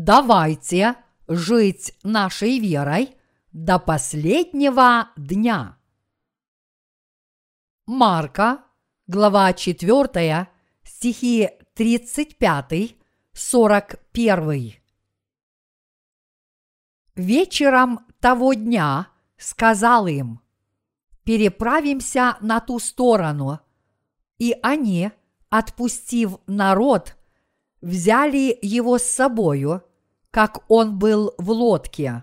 Давайте жить нашей верой до последнего дня. Марка, глава 4, стихи 35, 41. Вечером того дня сказал им, переправимся на ту сторону. И они, отпустив народ, взяли его с собою, как он был в лодке.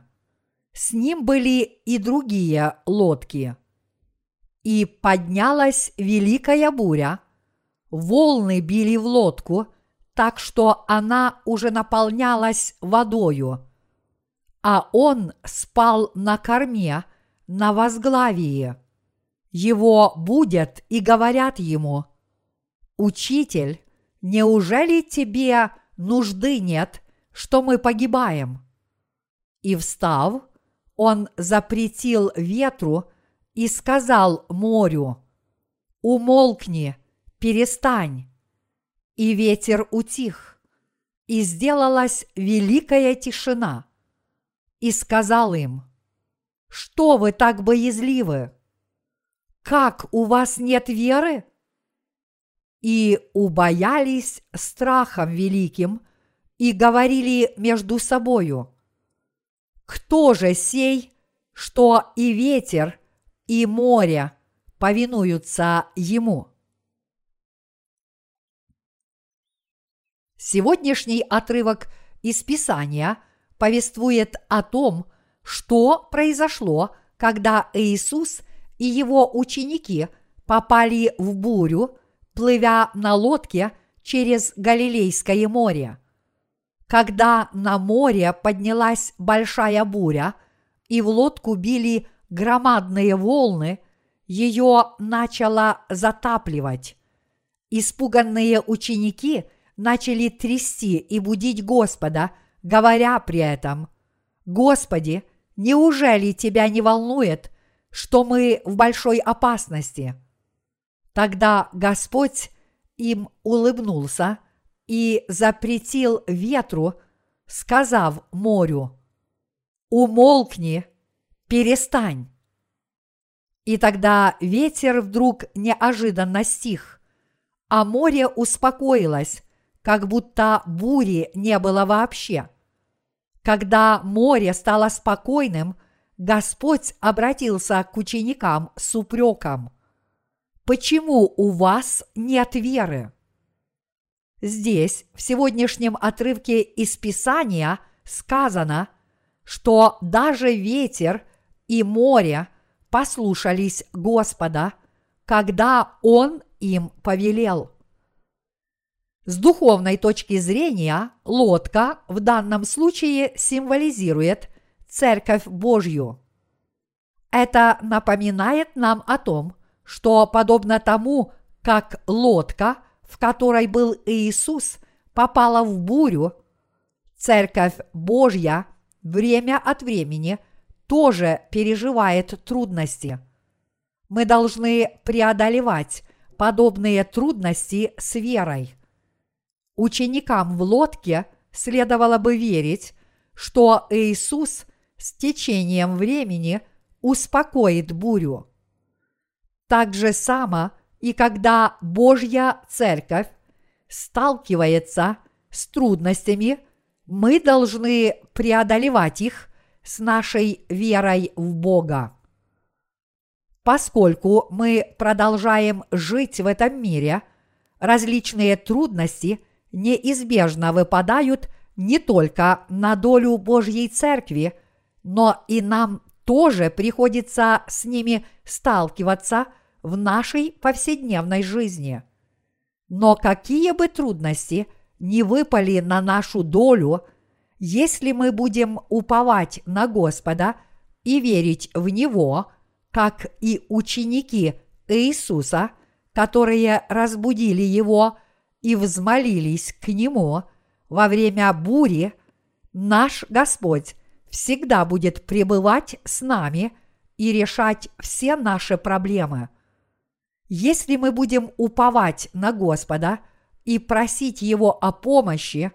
С ним были и другие лодки. И поднялась великая буря, волны били в лодку, так что она уже наполнялась водою, а он спал на корме на возглавии. Его будет и говорят ему, «Учитель, неужели тебе нужды нет, что мы погибаем?» И встав, он запретил ветру и сказал морю, «Умолкни, перестань». И ветер утих, и сделалась великая тишина. И сказал им, «Что вы так боязливы? Как у вас нет веры?» и убоялись страхом великим и говорили между собою, кто же сей, что и ветер, и море повинуются ему? Сегодняшний отрывок из Писания повествует о том, что произошло, когда Иисус и его ученики попали в бурю – плывя на лодке через Галилейское море. Когда на море поднялась большая буря, и в лодку били громадные волны, ее начало затапливать. Испуганные ученики начали трясти и будить Господа, говоря при этом, «Господи, неужели Тебя не волнует, что мы в большой опасности?» Тогда Господь им улыбнулся и запретил ветру, сказав морю, «Умолкни, перестань». И тогда ветер вдруг неожиданно стих, а море успокоилось, как будто бури не было вообще. Когда море стало спокойным, Господь обратился к ученикам с упреком почему у вас нет веры? Здесь, в сегодняшнем отрывке из Писания, сказано, что даже ветер и море послушались Господа, когда Он им повелел. С духовной точки зрения лодка в данном случае символизирует Церковь Божью. Это напоминает нам о том, что подобно тому, как лодка, в которой был Иисус, попала в бурю, Церковь Божья время от времени тоже переживает трудности. Мы должны преодолевать подобные трудности с верой. Ученикам в лодке следовало бы верить, что Иисус с течением времени успокоит бурю. Так же само и когда Божья Церковь сталкивается с трудностями, мы должны преодолевать их с нашей верой в Бога. Поскольку мы продолжаем жить в этом мире, различные трудности неизбежно выпадают не только на долю Божьей Церкви, но и нам тоже приходится с ними сталкиваться в нашей повседневной жизни. Но какие бы трудности не выпали на нашу долю, если мы будем уповать на Господа и верить в Него, как и ученики Иисуса, которые разбудили Его и взмолились к Нему во время бури, наш Господь всегда будет пребывать с нами и решать все наши проблемы. Если мы будем уповать на Господа и просить Его о помощи,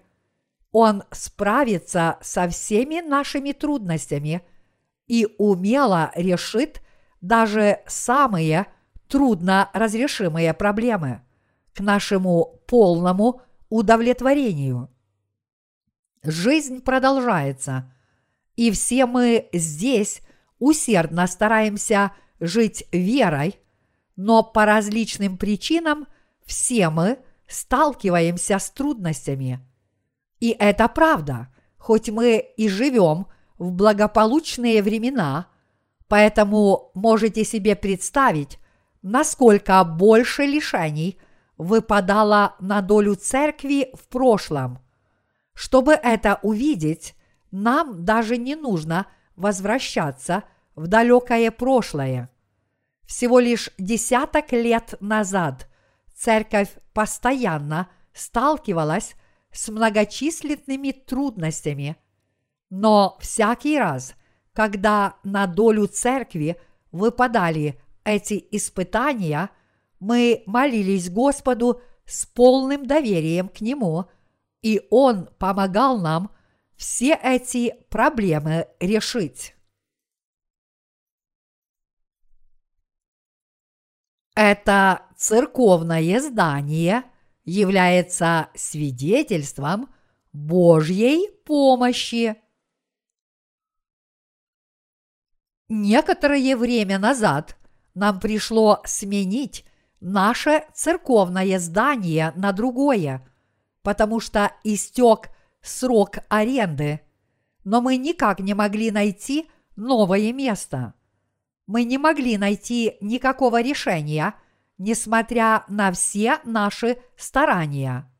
Он справится со всеми нашими трудностями и умело решит даже самые трудно разрешимые проблемы к нашему полному удовлетворению. Жизнь продолжается, и все мы здесь усердно стараемся жить верой, но по различным причинам все мы сталкиваемся с трудностями. И это правда, хоть мы и живем в благополучные времена, поэтому можете себе представить, насколько больше лишений выпадало на долю церкви в прошлом. Чтобы это увидеть, нам даже не нужно возвращаться в далекое прошлое. Всего лишь десяток лет назад церковь постоянно сталкивалась с многочисленными трудностями, но всякий раз, когда на долю церкви выпадали эти испытания, мы молились Господу с полным доверием к Нему, и Он помогал нам все эти проблемы решить. Это церковное здание является свидетельством Божьей помощи. Некоторое время назад нам пришло сменить наше церковное здание на другое, потому что истек срок аренды, но мы никак не могли найти новое место. Мы не могли найти никакого решения, несмотря на все наши старания.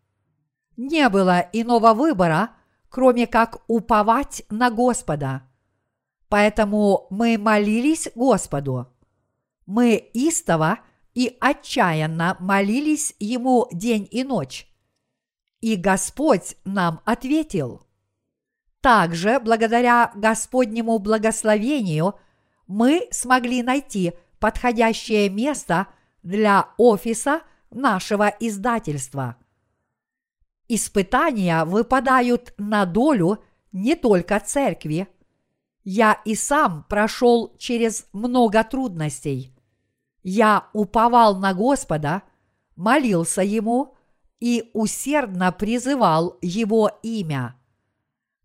Не было иного выбора, кроме как уповать на Господа. Поэтому мы молились Господу – мы истово и отчаянно молились Ему день и ночь. И Господь нам ответил. Также, благодаря Господнему благословению, мы смогли найти подходящее место для офиса нашего издательства. Испытания выпадают на долю не только церкви. Я и сам прошел через много трудностей. Я уповал на Господа, молился Ему и усердно призывал Его имя.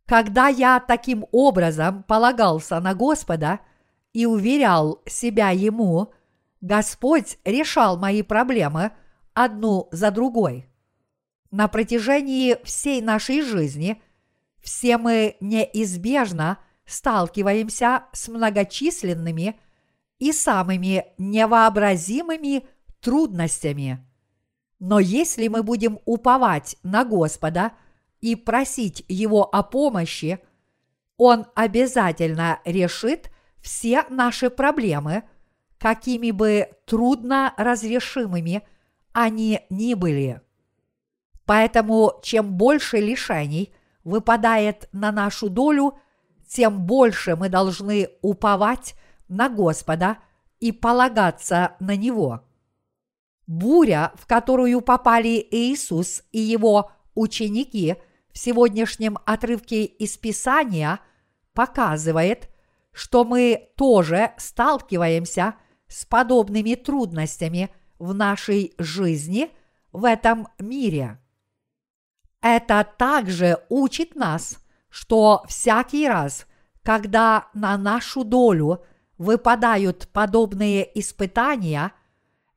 Когда я таким образом полагался на Господа и уверял себя Ему, Господь решал мои проблемы одну за другой. На протяжении всей нашей жизни все мы неизбежно сталкиваемся с многочисленными и самыми невообразимыми трудностями. Но если мы будем уповать на Господа и просить Его о помощи, Он обязательно решит все наши проблемы, какими бы трудно разрешимыми они ни были. Поэтому чем больше лишений выпадает на нашу долю, тем больше мы должны уповать на Господа и полагаться на Него. Буря, в которую попали Иисус и его ученики в сегодняшнем отрывке из Писания, показывает, что мы тоже сталкиваемся с подобными трудностями в нашей жизни в этом мире. Это также учит нас, что всякий раз, когда на нашу долю – выпадают подобные испытания,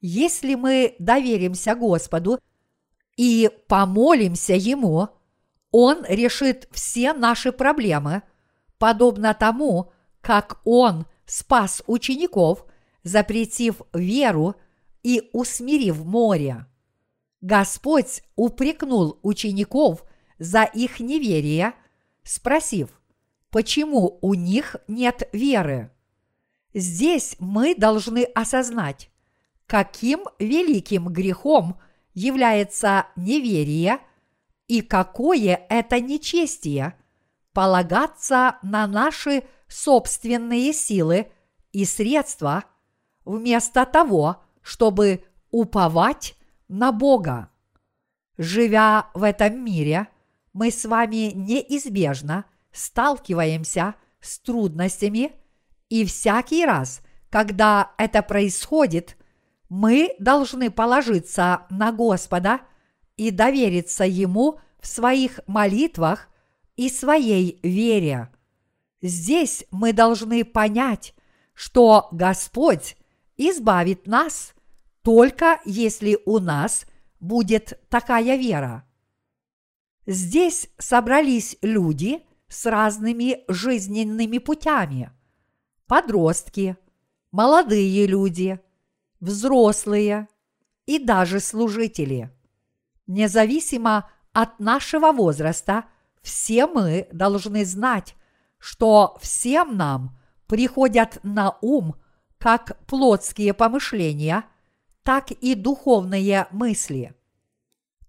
если мы доверимся Господу и помолимся Ему, Он решит все наши проблемы, подобно тому, как Он спас учеников, запретив веру и усмирив море. Господь упрекнул учеников за их неверие, спросив, почему у них нет веры. Здесь мы должны осознать, каким великим грехом является неверие и какое это нечестие полагаться на наши собственные силы и средства вместо того, чтобы уповать на Бога. Живя в этом мире, мы с вами неизбежно сталкиваемся с трудностями, и всякий раз, когда это происходит, мы должны положиться на Господа и довериться Ему в своих молитвах и своей вере. Здесь мы должны понять, что Господь избавит нас только если у нас будет такая вера. Здесь собрались люди с разными жизненными путями. Подростки, молодые люди, взрослые и даже служители. Независимо от нашего возраста, все мы должны знать, что всем нам приходят на ум как плотские помышления, так и духовные мысли.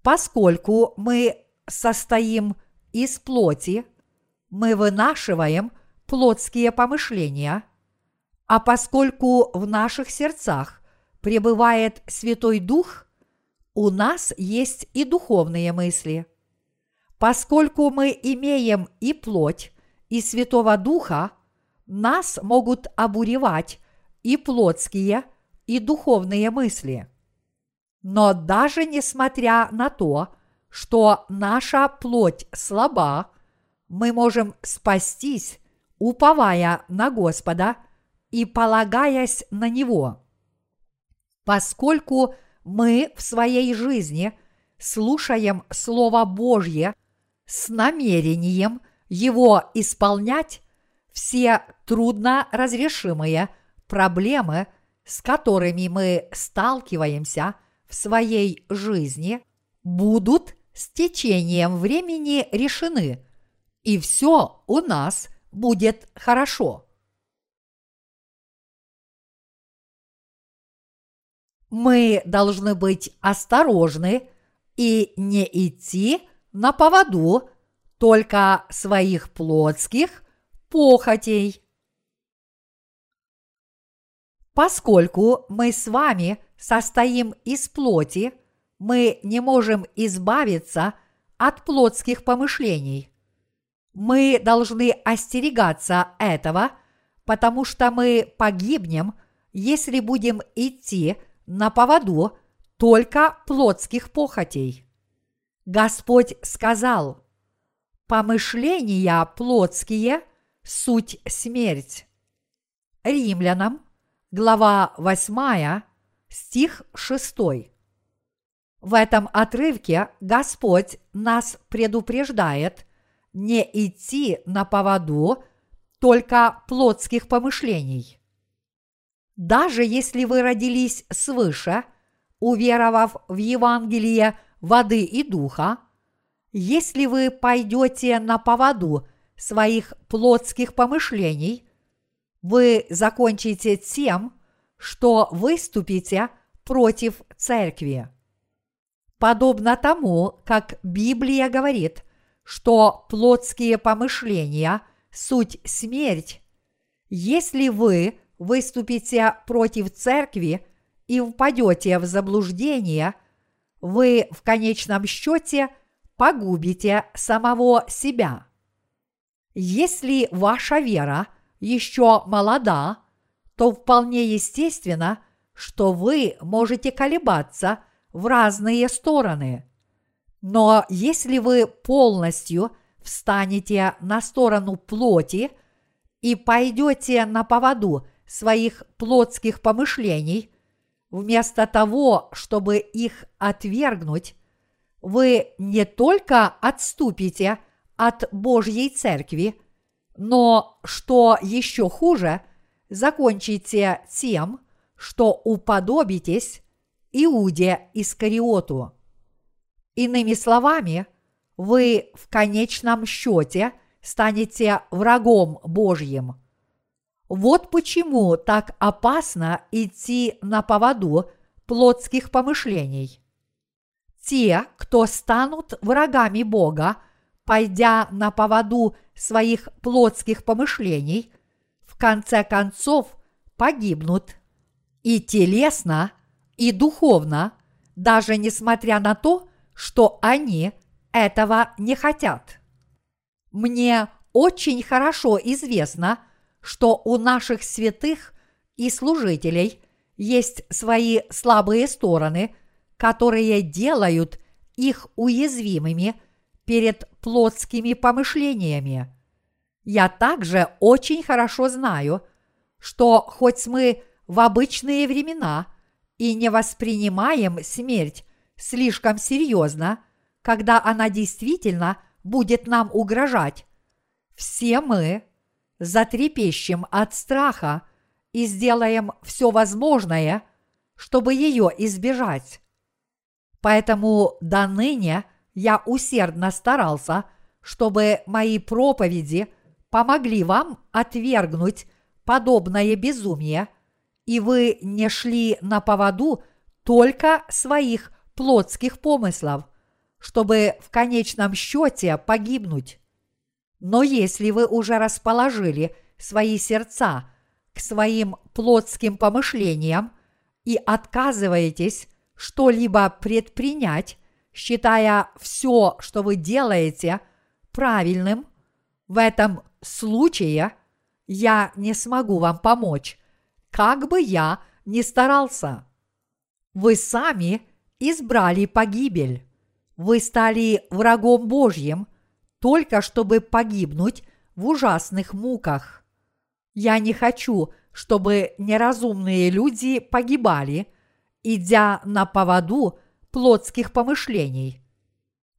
Поскольку мы состоим из плоти, мы вынашиваем плотские помышления, а поскольку в наших сердцах пребывает Святой Дух, у нас есть и духовные мысли. Поскольку мы имеем и плоть, и Святого Духа, нас могут обуревать и плотские, и духовные мысли. Но даже несмотря на то, что наша плоть слаба, мы можем спастись, уповая на Господа и полагаясь на Него. Поскольку мы в своей жизни слушаем Слово Божье с намерением его исполнять, все трудно разрешимые проблемы, с которыми мы сталкиваемся в своей жизни, будут с течением времени решены, и все у нас будет хорошо. Мы должны быть осторожны и не идти на поводу только своих плотских похотей. Поскольку мы с вами состоим из плоти, мы не можем избавиться от плотских помышлений. Мы должны остерегаться этого, потому что мы погибнем, если будем идти на поводу только плотских похотей. Господь сказал, «Помышления плотские – суть смерть». Римлянам, глава 8, стих 6. В этом отрывке Господь нас предупреждает не идти на поводу только плотских помышлений. Даже если вы родились свыше, уверовав в Евангелие воды и духа, если вы пойдете на поводу своих плотских помышлений, вы закончите тем, что выступите против церкви. Подобно тому, как Библия говорит, что плотские помышления – суть смерть, если вы выступите против церкви и впадете в заблуждение, вы в конечном счете погубите самого себя. Если ваша вера еще молода, то вполне естественно, что вы можете колебаться в разные стороны. Но если вы полностью встанете на сторону плоти и пойдете на поводу своих плотских помышлений, вместо того, чтобы их отвергнуть, вы не только отступите от Божьей Церкви, но, что еще хуже, закончите тем, что уподобитесь Иуде Искариоту. Иными словами, вы в конечном счете станете врагом Божьим – вот почему так опасно идти на поводу плотских помышлений. Те, кто станут врагами Бога, пойдя на поводу своих плотских помышлений, в конце концов погибнут и телесно, и духовно, даже несмотря на то, что они этого не хотят. Мне очень хорошо известно, что у наших святых и служителей есть свои слабые стороны, которые делают их уязвимыми перед плотскими помышлениями. Я также очень хорошо знаю, что хоть мы в обычные времена и не воспринимаем смерть слишком серьезно, когда она действительно будет нам угрожать, все мы затрепещем от страха и сделаем все возможное, чтобы ее избежать. Поэтому до ныне я усердно старался, чтобы мои проповеди помогли вам отвергнуть подобное безумие, и вы не шли на поводу только своих плотских помыслов, чтобы в конечном счете погибнуть. Но если вы уже расположили свои сердца к своим плотским помышлениям и отказываетесь что-либо предпринять, считая все, что вы делаете, правильным, в этом случае я не смогу вам помочь, как бы я ни старался. Вы сами избрали погибель. Вы стали врагом Божьим – только чтобы погибнуть в ужасных муках. Я не хочу, чтобы неразумные люди погибали, идя на поводу плотских помышлений.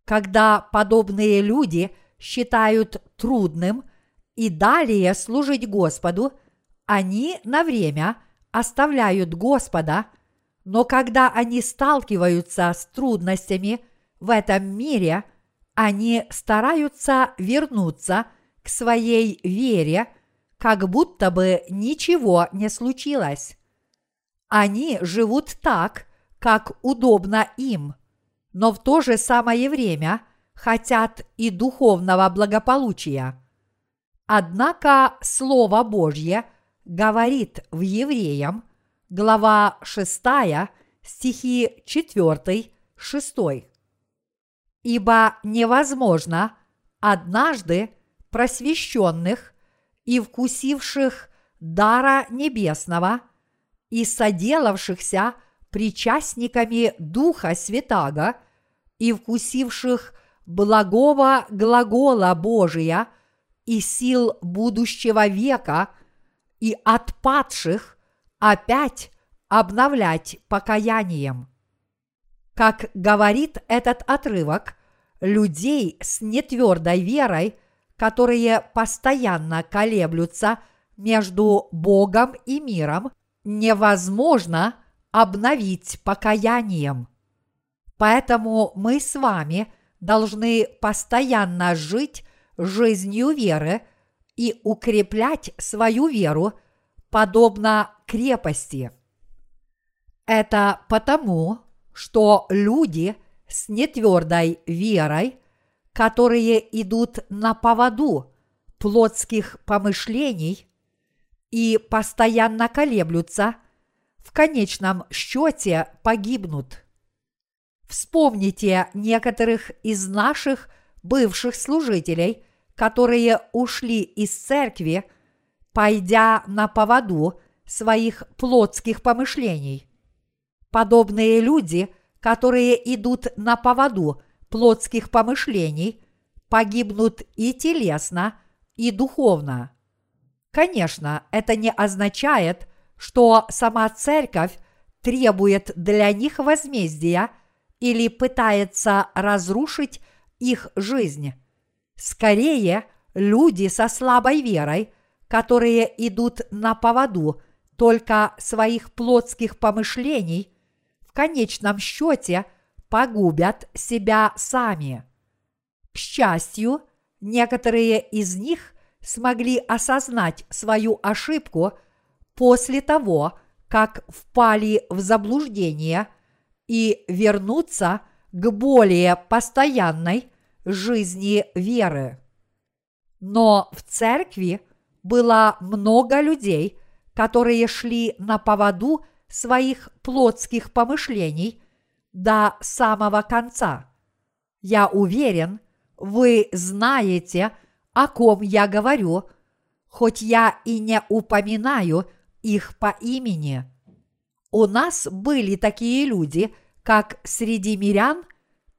Когда подобные люди считают трудным и далее служить Господу, они на время оставляют Господа, но когда они сталкиваются с трудностями в этом мире – они стараются вернуться к своей вере, как будто бы ничего не случилось. Они живут так, как удобно им, но в то же самое время хотят и духовного благополучия. Однако Слово Божье говорит в Евреям, глава 6, стихи 4, 6 ибо невозможно однажды просвещенных и вкусивших дара небесного и соделавшихся причастниками Духа Святаго и вкусивших благого глагола Божия и сил будущего века и отпадших опять обновлять покаянием. Как говорит этот отрывок, людей с нетвердой верой, которые постоянно колеблются между Богом и миром, невозможно обновить покаянием. Поэтому мы с вами должны постоянно жить жизнью веры и укреплять свою веру подобно крепости. Это потому, что люди с нетвердой верой, которые идут на поводу плотских помышлений и постоянно колеблются, в конечном счете погибнут. Вспомните некоторых из наших бывших служителей, которые ушли из церкви, пойдя на поводу своих плотских помышлений. Подобные люди, которые идут на поводу плотских помышлений, погибнут и телесно, и духовно. Конечно, это не означает, что сама церковь требует для них возмездия или пытается разрушить их жизнь. Скорее, люди со слабой верой, которые идут на поводу только своих плотских помышлений – в конечном счете погубят себя сами. К счастью, некоторые из них смогли осознать свою ошибку после того, как впали в заблуждение и вернуться к более постоянной жизни веры. Но в церкви было много людей, которые шли на поводу своих плотских помышлений до самого конца. Я уверен, вы знаете, о ком я говорю, хоть я и не упоминаю их по имени. У нас были такие люди, как среди мирян,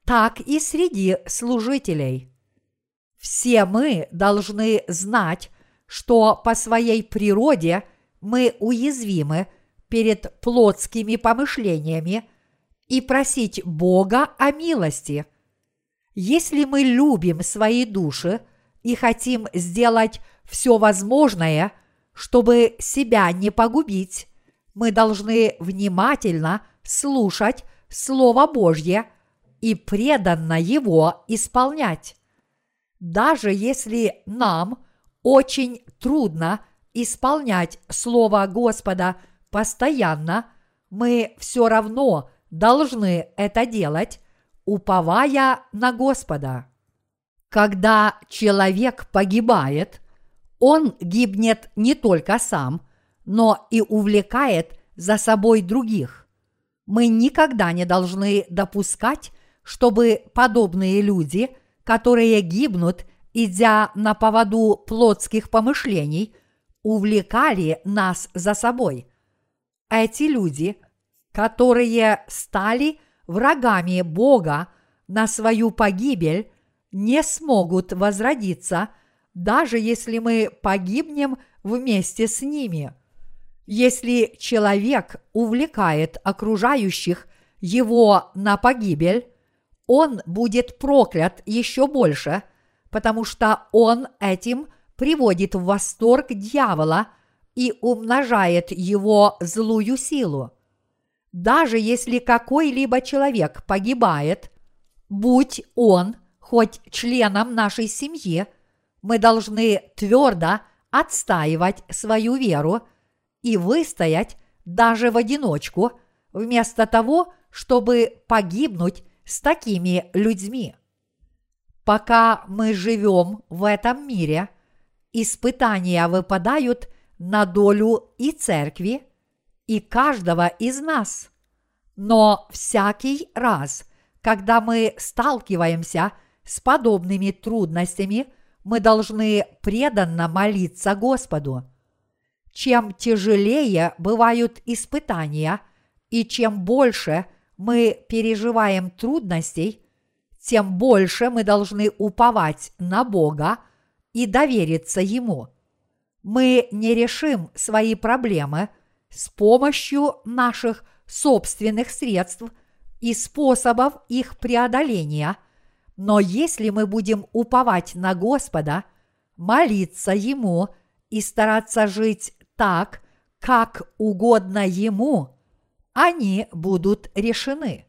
так и среди служителей. Все мы должны знать, что по своей природе мы уязвимы перед плотскими помышлениями и просить Бога о милости. Если мы любим свои души и хотим сделать все возможное, чтобы себя не погубить, мы должны внимательно слушать Слово Божье и преданно его исполнять. Даже если нам очень трудно исполнять Слово Господа постоянно, мы все равно должны это делать, уповая на Господа. Когда человек погибает, он гибнет не только сам, но и увлекает за собой других. Мы никогда не должны допускать, чтобы подобные люди, которые гибнут, идя на поводу плотских помышлений, увлекали нас за собой. Эти люди, которые стали врагами Бога на свою погибель, не смогут возродиться, даже если мы погибнем вместе с ними. Если человек увлекает окружающих его на погибель, он будет проклят еще больше, потому что он этим приводит в восторг дьявола и умножает его злую силу. Даже если какой-либо человек погибает, будь он хоть членом нашей семьи, мы должны твердо отстаивать свою веру и выстоять даже в одиночку, вместо того, чтобы погибнуть с такими людьми. Пока мы живем в этом мире, испытания выпадают на долю и церкви, и каждого из нас. Но всякий раз, когда мы сталкиваемся с подобными трудностями, мы должны преданно молиться Господу. Чем тяжелее бывают испытания, и чем больше мы переживаем трудностей, тем больше мы должны уповать на Бога и довериться Ему. Мы не решим свои проблемы с помощью наших собственных средств и способов их преодоления, но если мы будем уповать на Господа, молиться Ему и стараться жить так, как угодно Ему, они будут решены.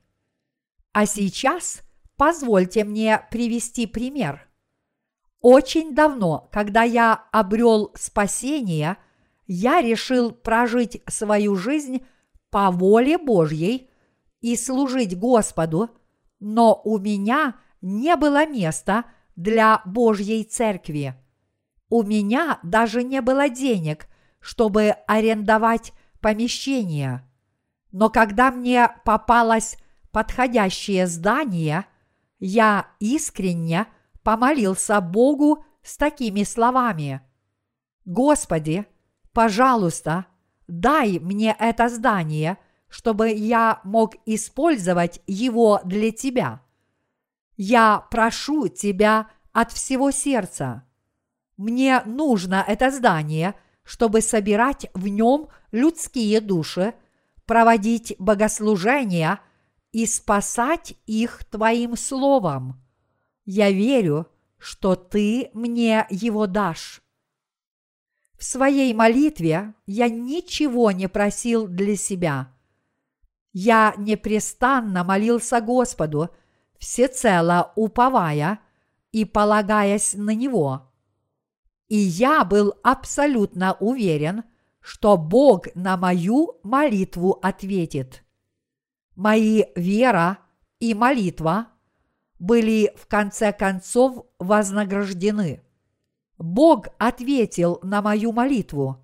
А сейчас позвольте мне привести пример. Очень давно, когда я обрел спасение, я решил прожить свою жизнь по воле Божьей и служить Господу, но у меня не было места для Божьей церкви. У меня даже не было денег, чтобы арендовать помещение. Но когда мне попалось подходящее здание, я искренне помолился Богу с такими словами. Господи, пожалуйста, дай мне это здание, чтобы я мог использовать его для Тебя. Я прошу Тебя от всего сердца. Мне нужно это здание – чтобы собирать в нем людские души, проводить богослужения и спасать их Твоим Словом. Я верю, что Ты мне его дашь. В своей молитве я ничего не просил для себя. Я непрестанно молился Господу, всецело уповая и полагаясь на Него. И я был абсолютно уверен, что Бог на мою молитву ответит. Мои вера и молитва были в конце концов вознаграждены. Бог ответил на мою молитву.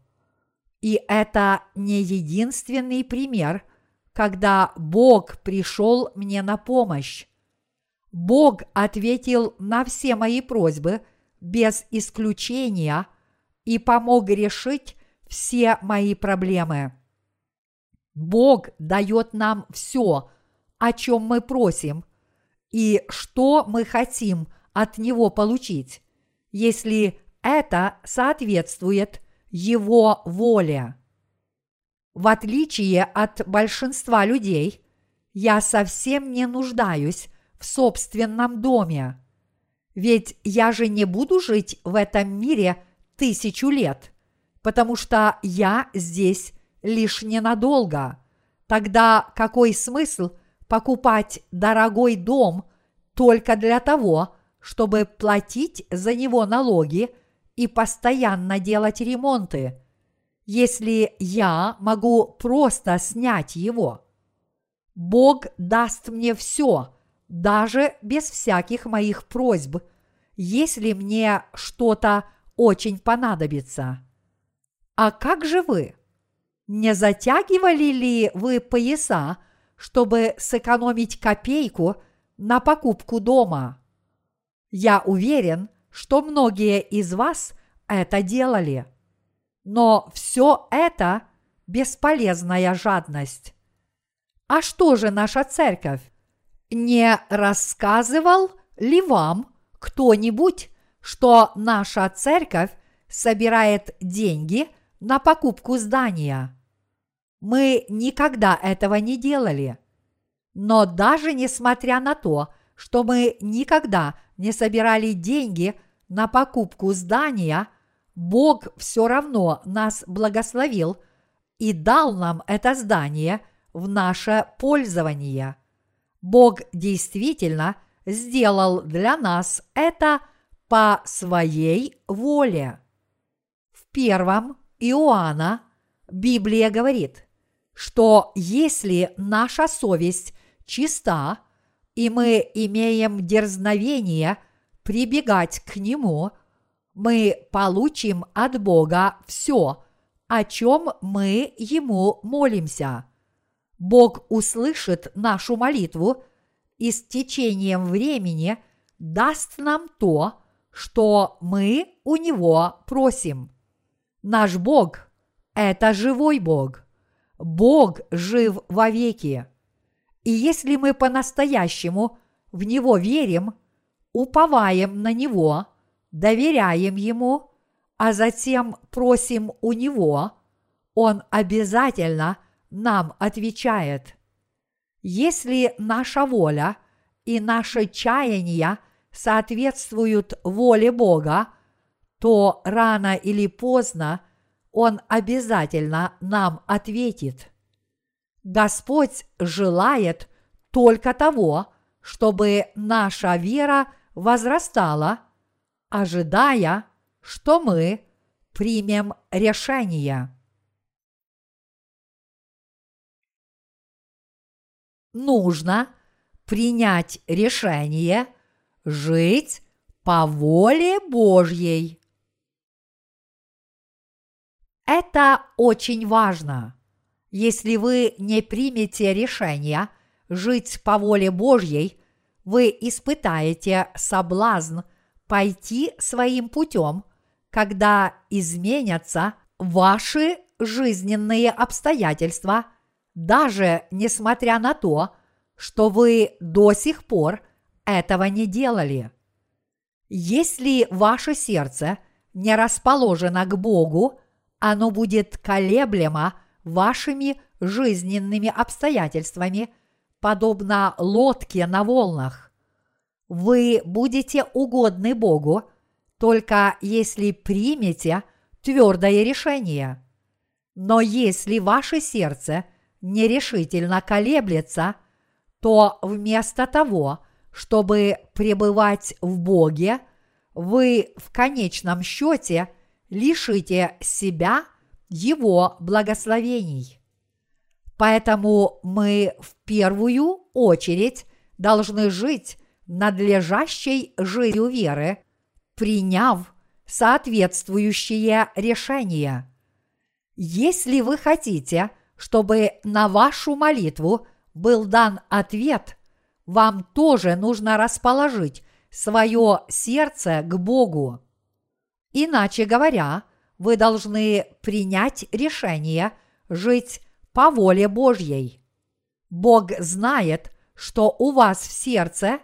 И это не единственный пример, когда Бог пришел мне на помощь. Бог ответил на все мои просьбы без исключения и помог решить все мои проблемы. Бог дает нам все, о чем мы просим, и что мы хотим от Него получить, если это соответствует Его воле. В отличие от большинства людей, я совсем не нуждаюсь в собственном доме. Ведь я же не буду жить в этом мире тысячу лет, потому что я здесь лишь ненадолго. Тогда какой смысл покупать дорогой дом только для того, чтобы платить за него налоги и постоянно делать ремонты, если я могу просто снять его? Бог даст мне все, даже без всяких моих просьб, если мне что-то очень понадобится. А как же вы? Не затягивали ли вы пояса, чтобы сэкономить копейку на покупку дома? Я уверен, что многие из вас это делали. Но все это бесполезная жадность. А что же наша церковь? Не рассказывал ли вам кто-нибудь, что наша церковь собирает деньги на покупку здания? Мы никогда этого не делали. Но даже несмотря на то, что мы никогда не собирали деньги на покупку здания, Бог все равно нас благословил и дал нам это здание в наше пользование. Бог действительно сделал для нас это по своей воле. В первом Иоанна Библия говорит – что если наша совесть чиста, и мы имеем дерзновение прибегать к Нему, мы получим от Бога все, о чем мы Ему молимся. Бог услышит нашу молитву и с течением времени даст нам то, что мы у Него просим. Наш Бог – это живой Бог – Бог жив вовеки. И если мы по-настоящему в Него верим, уповаем на Него, доверяем Ему, а затем просим у Него, Он обязательно нам отвечает. Если наша воля и наши чаяния соответствуют воле Бога, то рано или поздно он обязательно нам ответит. Господь желает только того, чтобы наша вера возрастала, ожидая, что мы примем решение. Нужно принять решение жить по воле Божьей. Это очень важно. Если вы не примете решение жить по воле Божьей, вы испытаете соблазн пойти своим путем, когда изменятся ваши жизненные обстоятельства, даже несмотря на то, что вы до сих пор этого не делали. Если ваше сердце не расположено к Богу, оно будет колеблемо вашими жизненными обстоятельствами, подобно лодке на волнах. Вы будете угодны Богу, только если примете твердое решение. Но если ваше сердце нерешительно колеблется, то вместо того, чтобы пребывать в Боге, вы в конечном счете – лишите себя Его благословений. Поэтому мы в первую очередь должны жить надлежащей жизнью веры, приняв соответствующее решение. Если вы хотите, чтобы на вашу молитву был дан ответ, вам тоже нужно расположить свое сердце к Богу. Иначе говоря, вы должны принять решение жить по воле Божьей. Бог знает, что у вас в сердце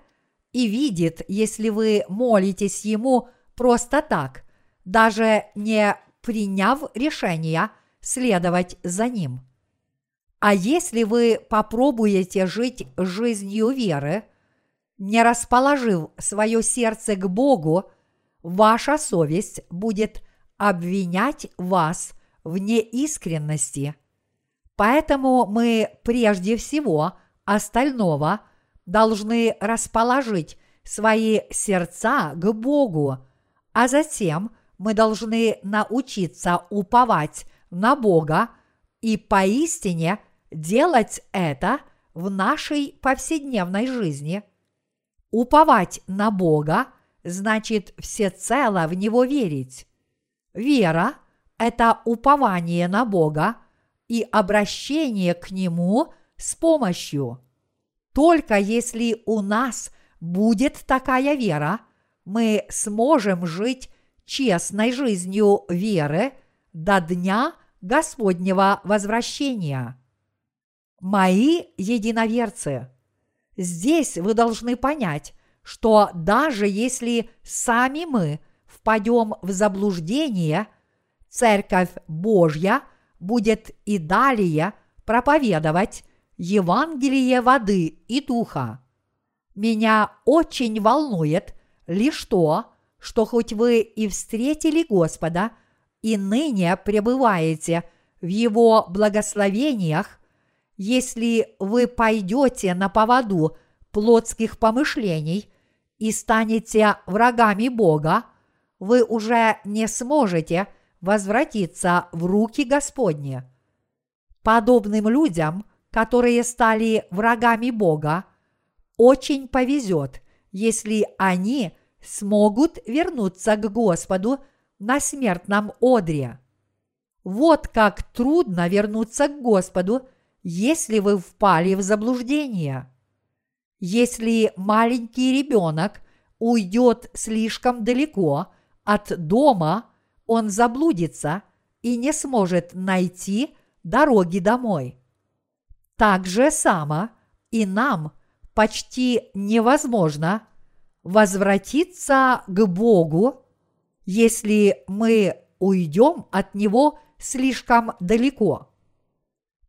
и видит, если вы молитесь Ему просто так, даже не приняв решение следовать за Ним. А если вы попробуете жить жизнью веры, не расположив свое сердце к Богу, ваша совесть будет обвинять вас в неискренности. Поэтому мы прежде всего остального должны расположить свои сердца к Богу, а затем мы должны научиться уповать на Бога и поистине делать это в нашей повседневной жизни. Уповать на Бога значит всецело в Него верить. Вера – это упование на Бога и обращение к Нему с помощью. Только если у нас будет такая вера, мы сможем жить честной жизнью веры до дня Господнего возвращения. Мои единоверцы, здесь вы должны понять, что даже если сами мы впадем в заблуждение, Церковь Божья будет и далее проповедовать Евангелие воды и духа. Меня очень волнует лишь то, что хоть вы и встретили Господа и ныне пребываете в Его благословениях, если вы пойдете на поводу плотских помышлений и станете врагами Бога, вы уже не сможете возвратиться в руки Господни. Подобным людям, которые стали врагами Бога, очень повезет, если они смогут вернуться к Господу на смертном одре. Вот как трудно вернуться к Господу, если вы впали в заблуждение. Если маленький ребенок уйдет слишком далеко от дома, он заблудится и не сможет найти дороги домой. Так же само и нам почти невозможно возвратиться к Богу, если мы уйдем от Него слишком далеко.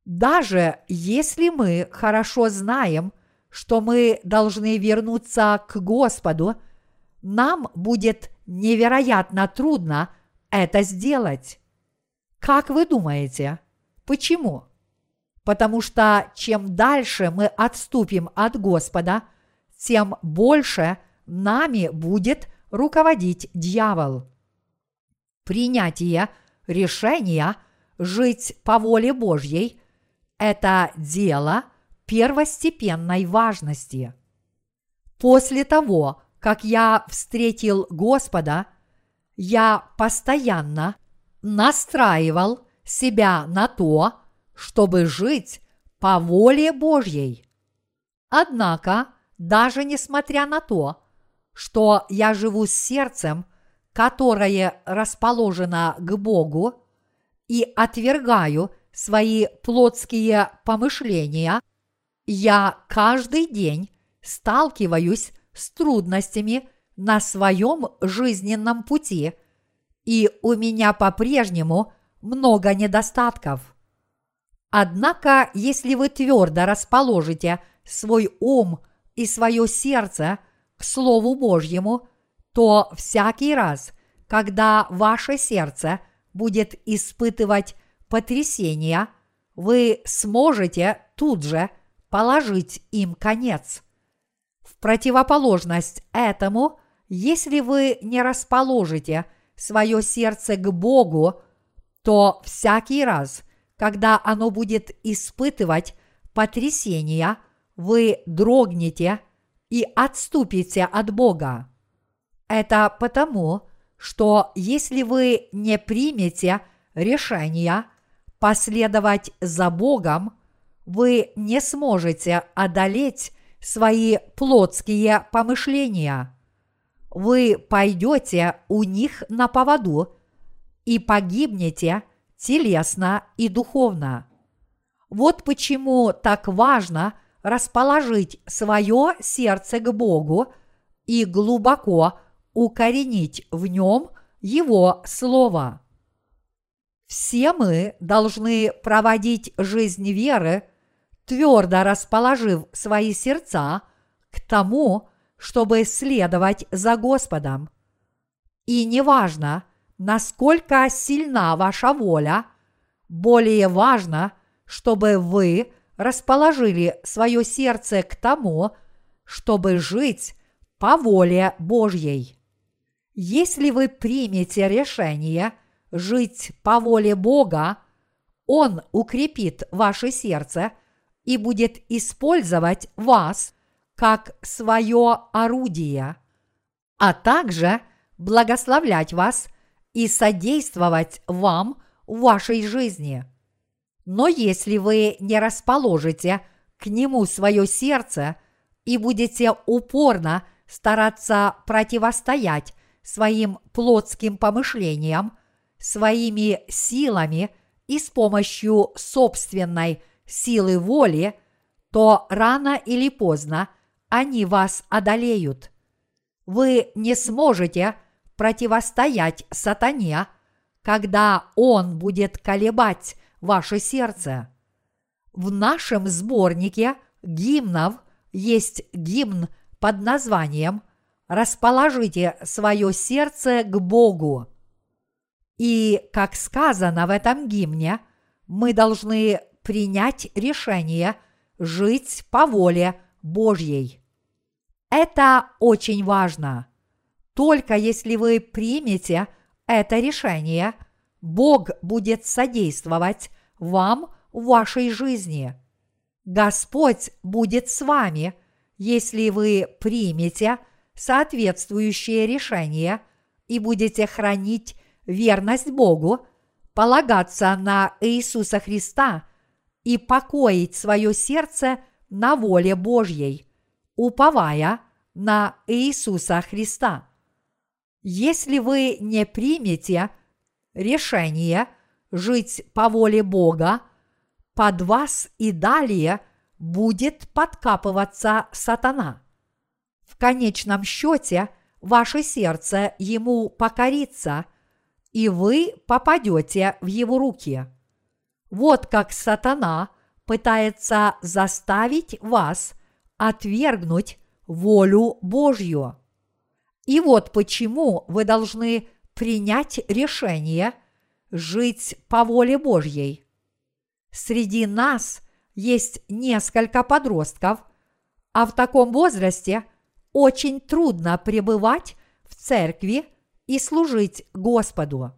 Даже если мы хорошо знаем – что мы должны вернуться к Господу, нам будет невероятно трудно это сделать. Как вы думаете, почему? Потому что чем дальше мы отступим от Господа, тем больше нами будет руководить дьявол. Принятие решения жить по воле Божьей – это дело – первостепенной важности. После того, как я встретил Господа, я постоянно настраивал себя на то, чтобы жить по воле Божьей. Однако, даже несмотря на то, что я живу с сердцем, которое расположено к Богу, и отвергаю свои плотские помышления – я каждый день сталкиваюсь с трудностями на своем жизненном пути, и у меня по-прежнему много недостатков. Однако, если вы твердо расположите свой ум и свое сердце к Слову Божьему, то всякий раз, когда ваше сердце будет испытывать потрясения, вы сможете тут же – положить им конец. В противоположность этому, если вы не расположите свое сердце к Богу, то всякий раз, когда оно будет испытывать потрясения, вы дрогнете и отступите от Бога. Это потому, что если вы не примете решения последовать за Богом – вы не сможете одолеть свои плотские помышления. Вы пойдете у них на поводу и погибнете телесно и духовно. Вот почему так важно расположить свое сердце к Богу и глубоко укоренить в нем Его Слово. Все мы должны проводить жизнь веры, твердо расположив свои сердца к тому, чтобы следовать за Господом. И неважно, насколько сильна ваша воля, более важно, чтобы вы расположили свое сердце к тому, чтобы жить по воле Божьей. Если вы примете решение жить по воле Бога, Он укрепит ваше сердце и будет использовать вас как свое орудие, а также благословлять вас и содействовать вам в вашей жизни. Но если вы не расположите к нему свое сердце и будете упорно стараться противостоять своим плотским помышлениям, своими силами и с помощью собственной силы воли, то рано или поздно они вас одолеют. Вы не сможете противостоять сатане, когда он будет колебать ваше сердце. В нашем сборнике гимнов есть гимн под названием «Расположите свое сердце к Богу». И, как сказано в этом гимне, мы должны принять решение жить по воле Божьей. Это очень важно. Только если вы примете это решение, Бог будет содействовать вам в вашей жизни. Господь будет с вами, если вы примете соответствующее решение и будете хранить верность Богу, полагаться на Иисуса Христа и покоить свое сердце на воле Божьей, уповая на Иисуса Христа. Если вы не примете решение жить по воле Бога, под вас и далее будет подкапываться сатана. В конечном счете ваше сердце ему покорится, и вы попадете в его руки. Вот как сатана пытается заставить вас отвергнуть волю Божью. И вот почему вы должны принять решение жить по воле Божьей. Среди нас есть несколько подростков, а в таком возрасте очень трудно пребывать в церкви и служить Господу.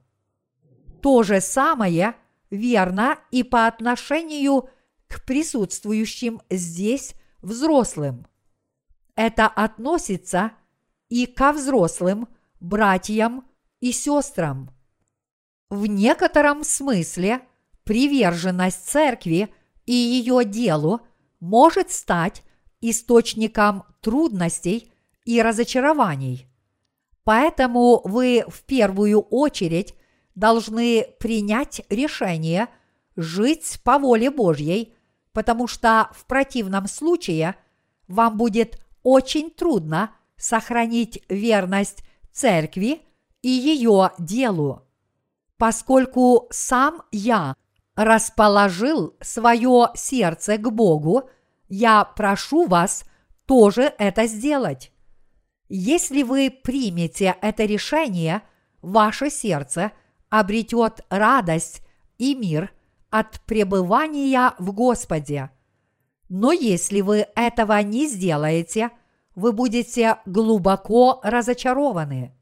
То же самое верно и по отношению к присутствующим здесь взрослым. Это относится и ко взрослым братьям и сестрам. В некотором смысле приверженность церкви и ее делу может стать источником трудностей и разочарований. Поэтому вы в первую очередь должны принять решение жить по воле Божьей, потому что в противном случае вам будет очень трудно сохранить верность церкви и ее делу. Поскольку сам я расположил свое сердце к Богу, я прошу вас тоже это сделать. Если вы примете это решение, ваше сердце обретет радость и мир от пребывания в Господе. Но если вы этого не сделаете, вы будете глубоко разочарованы.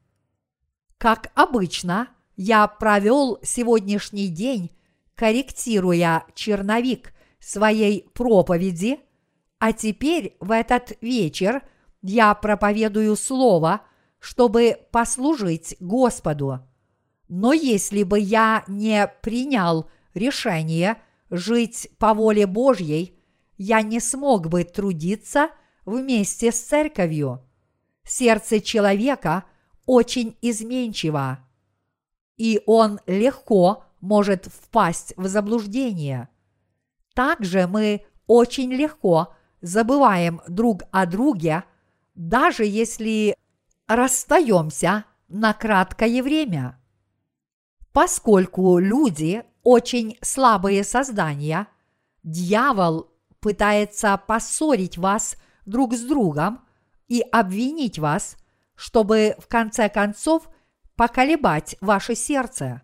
Как обычно, я провел сегодняшний день, корректируя черновик своей проповеди, а теперь в этот вечер я проповедую Слово, чтобы послужить Господу. Но если бы я не принял решение жить по воле Божьей, я не смог бы трудиться вместе с церковью. Сердце человека очень изменчиво, и он легко может впасть в заблуждение. Также мы очень легко забываем друг о друге, даже если расстаемся на краткое время. Поскольку люди очень слабые создания, дьявол пытается поссорить вас друг с другом и обвинить вас, чтобы в конце концов поколебать ваше сердце.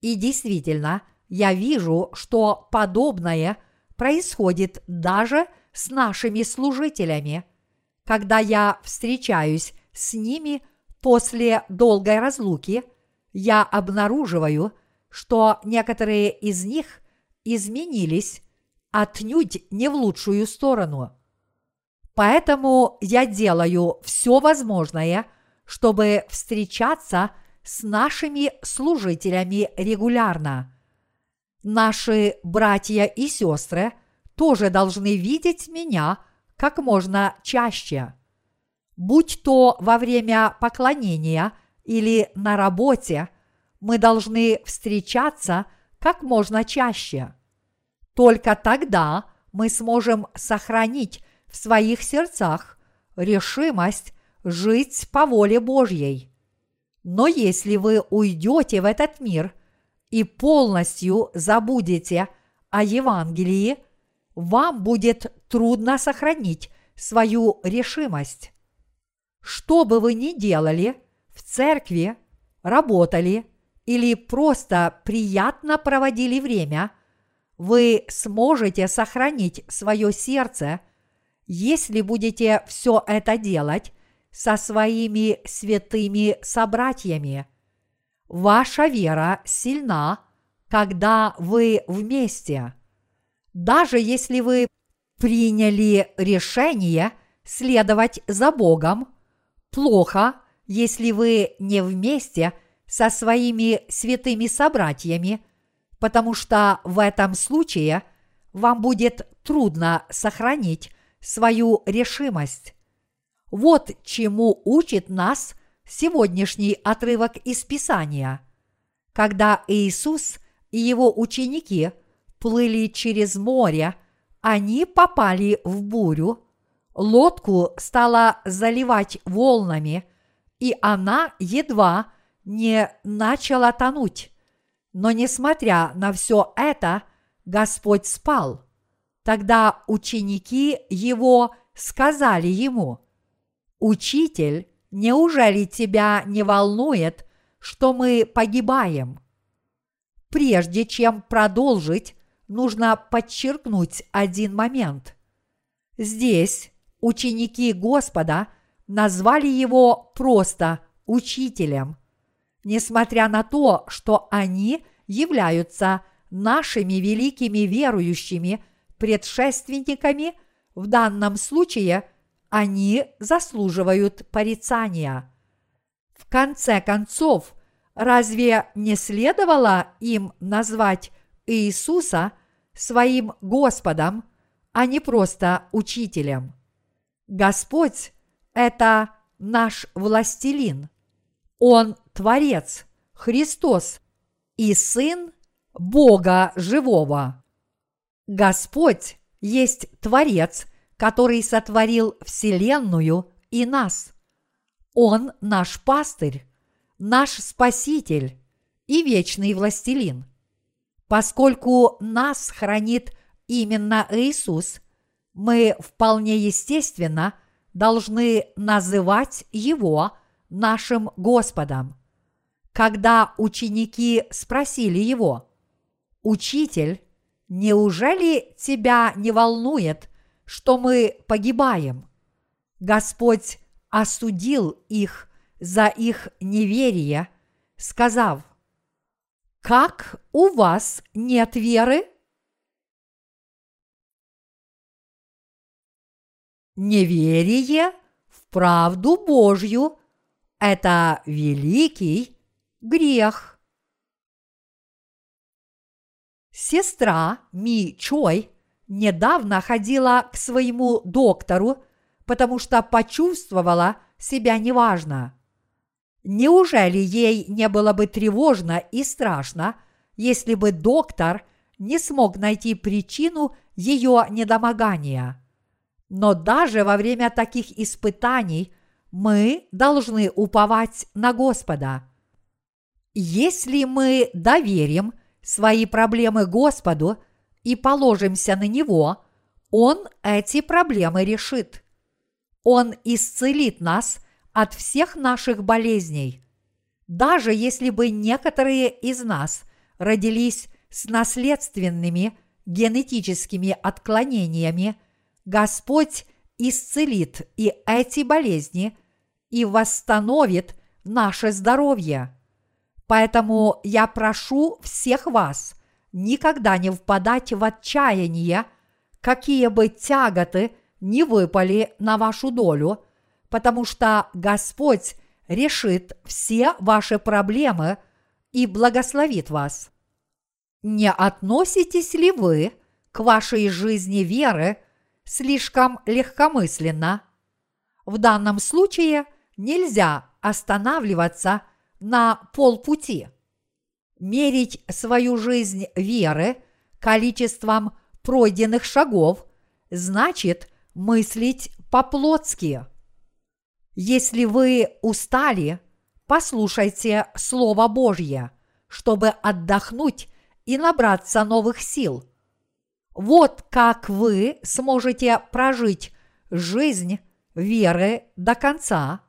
И действительно, я вижу, что подобное происходит даже с нашими служителями, когда я встречаюсь с ними после долгой разлуки, я обнаруживаю, что некоторые из них изменились отнюдь не в лучшую сторону. Поэтому я делаю все возможное, чтобы встречаться с нашими служителями регулярно. Наши братья и сестры тоже должны видеть меня как можно чаще. Будь то во время поклонения или на работе, мы должны встречаться как можно чаще. Только тогда мы сможем сохранить в своих сердцах решимость жить по воле Божьей. Но если вы уйдете в этот мир и полностью забудете о Евангелии, вам будет трудно сохранить свою решимость. Что бы вы ни делали в церкви, работали или просто приятно проводили время, вы сможете сохранить свое сердце, если будете все это делать со своими святыми собратьями. Ваша вера сильна, когда вы вместе. Даже если вы приняли решение следовать за Богом, плохо, если вы не вместе со своими святыми собратьями, потому что в этом случае вам будет трудно сохранить свою решимость. Вот чему учит нас сегодняшний отрывок из Писания. Когда Иисус и его ученики плыли через море, они попали в бурю, лодку стало заливать волнами, и она едва не начала тонуть. Но несмотря на все это, Господь спал. Тогда ученики его сказали ему – Учитель, неужели тебя не волнует, что мы погибаем? Прежде чем продолжить, нужно подчеркнуть один момент. Здесь ученики Господа назвали его просто учителем, несмотря на то, что они являются нашими великими верующими предшественниками, в данном случае – они заслуживают порицания. В конце концов, разве не следовало им назвать Иисуса своим Господом, а не просто учителем? Господь – это наш властелин. Он – Творец, Христос и Сын Бога Живого. Господь есть Творец который сотворил Вселенную и нас. Он наш пастырь, наш Спаситель и вечный властелин. Поскольку нас хранит именно Иисус, мы вполне естественно должны называть Его нашим Господом. Когда ученики спросили Его, «Учитель, неужели тебя не волнует, что мы погибаем. Господь осудил их за их неверие, сказав, «Как у вас нет веры?» Неверие в правду Божью – это великий грех. Сестра Ми Чой – недавно ходила к своему доктору, потому что почувствовала себя неважно. Неужели ей не было бы тревожно и страшно, если бы доктор не смог найти причину ее недомогания? Но даже во время таких испытаний мы должны уповать на Господа. Если мы доверим свои проблемы Господу и положимся на Него, Он эти проблемы решит. Он исцелит нас от всех наших болезней. Даже если бы некоторые из нас родились с наследственными генетическими отклонениями, Господь исцелит и эти болезни и восстановит наше здоровье. Поэтому я прошу всех вас никогда не впадать в отчаяние, какие бы тяготы не выпали на вашу долю, потому что Господь решит все ваши проблемы и благословит вас. Не относитесь ли вы к вашей жизни веры слишком легкомысленно? В данном случае нельзя останавливаться на полпути. Мерить свою жизнь веры количеством пройденных шагов значит мыслить по-плотски. Если вы устали, послушайте Слово Божье, чтобы отдохнуть и набраться новых сил. Вот как вы сможете прожить жизнь веры до конца,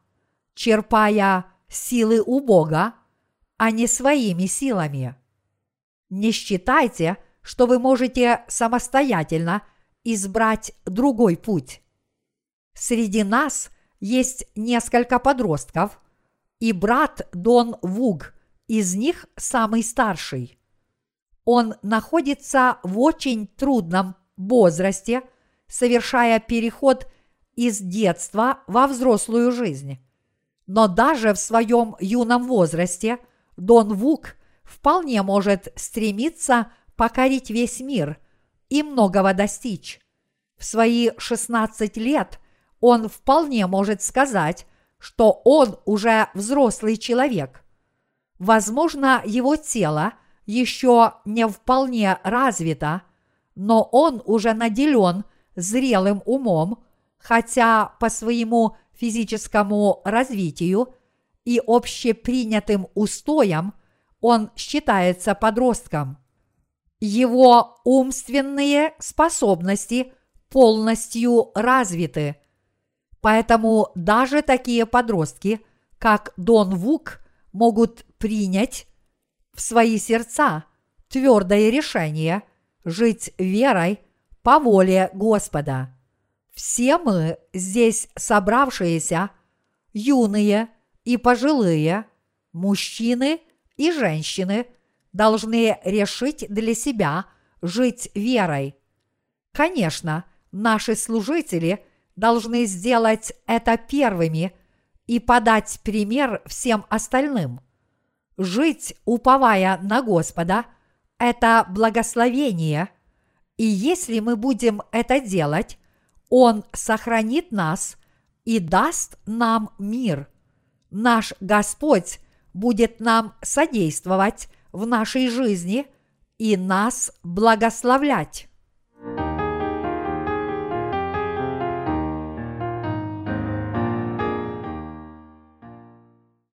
черпая силы у Бога, а не своими силами. Не считайте, что вы можете самостоятельно избрать другой путь. Среди нас есть несколько подростков, и брат Дон Вуг из них самый старший. Он находится в очень трудном возрасте, совершая переход из детства во взрослую жизнь. Но даже в своем юном возрасте Дон Вук вполне может стремиться покорить весь мир и многого достичь. В свои 16 лет он вполне может сказать, что он уже взрослый человек. Возможно, его тело еще не вполне развито, но он уже наделен зрелым умом, хотя по своему физическому развитию и общепринятым устоям он считается подростком. Его умственные способности полностью развиты. Поэтому даже такие подростки, как Дон Вук, могут принять в свои сердца твердое решение жить верой по воле Господа. Все мы здесь собравшиеся, юные и пожилые, мужчины и женщины, должны решить для себя жить верой. Конечно, наши служители должны сделать это первыми и подать пример всем остальным. Жить, уповая на Господа, это благословение, и если мы будем это делать, он сохранит нас и даст нам мир. Наш Господь будет нам содействовать в нашей жизни и нас благословлять.